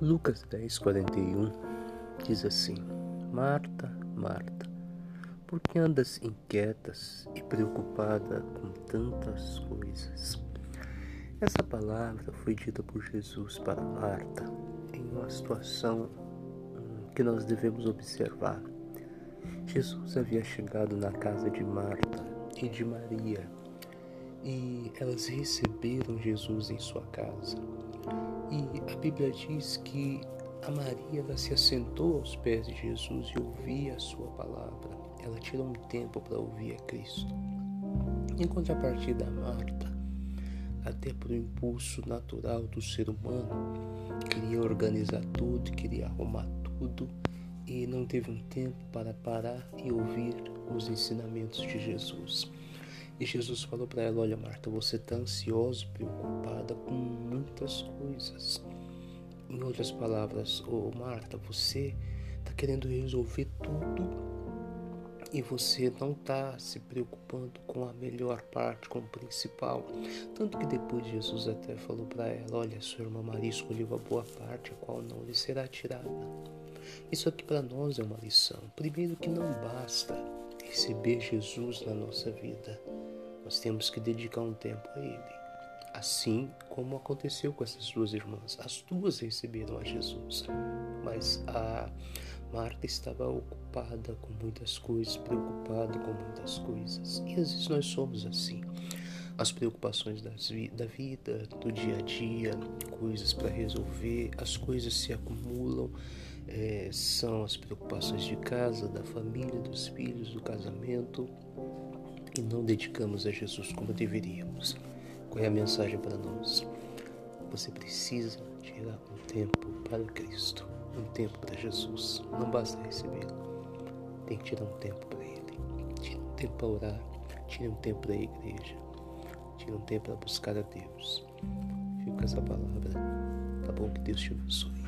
Lucas 10, 41 diz assim: Marta, Marta, por que andas inquietas e preocupada com tantas coisas? Essa palavra foi dita por Jesus para Marta em uma situação hum, que nós devemos observar. Jesus havia chegado na casa de Marta e de Maria e elas receberam Jesus em sua casa. E a Bíblia diz que a Maria ela se assentou aos pés de Jesus e ouvia a sua palavra. Ela tirou um tempo para ouvir a Cristo. Em contrapartida, a Marta, até por um impulso natural do ser humano, queria organizar tudo, queria arrumar tudo e não teve um tempo para parar e ouvir os ensinamentos de Jesus. E Jesus falou para ela: Olha, Marta, você está ansiosa, preocupada com muitas coisas. Em outras palavras, oh, Marta, você está querendo resolver tudo e você não está se preocupando com a melhor parte, com o principal. Tanto que depois Jesus até falou para ela: Olha, sua irmã Maria escolheu a boa parte, a qual não lhe será tirada. Isso aqui para nós é uma lição. Primeiro, que não basta receber Jesus na nossa vida nós temos que dedicar um tempo a Ele. Assim como aconteceu com essas duas irmãs. As duas receberam a Jesus, mas a Marta estava ocupada com muitas coisas, preocupada com muitas coisas. E às vezes nós somos assim. As preocupações vi da vida, do dia a dia, coisas para resolver, as coisas se acumulam. É, são as preocupações de casa, da família, dos filhos, do casamento, e não dedicamos a Jesus como deveríamos. Qual é a mensagem para nós? Você precisa tirar um tempo para Cristo, um tempo para Jesus. Não basta recebê-lo, tem que tirar um tempo para Ele. Tire um tempo para orar, tire um tempo para a igreja, tire um tempo para buscar a Deus. Fico com essa palavra. Tá bom? Que Deus te abençoe.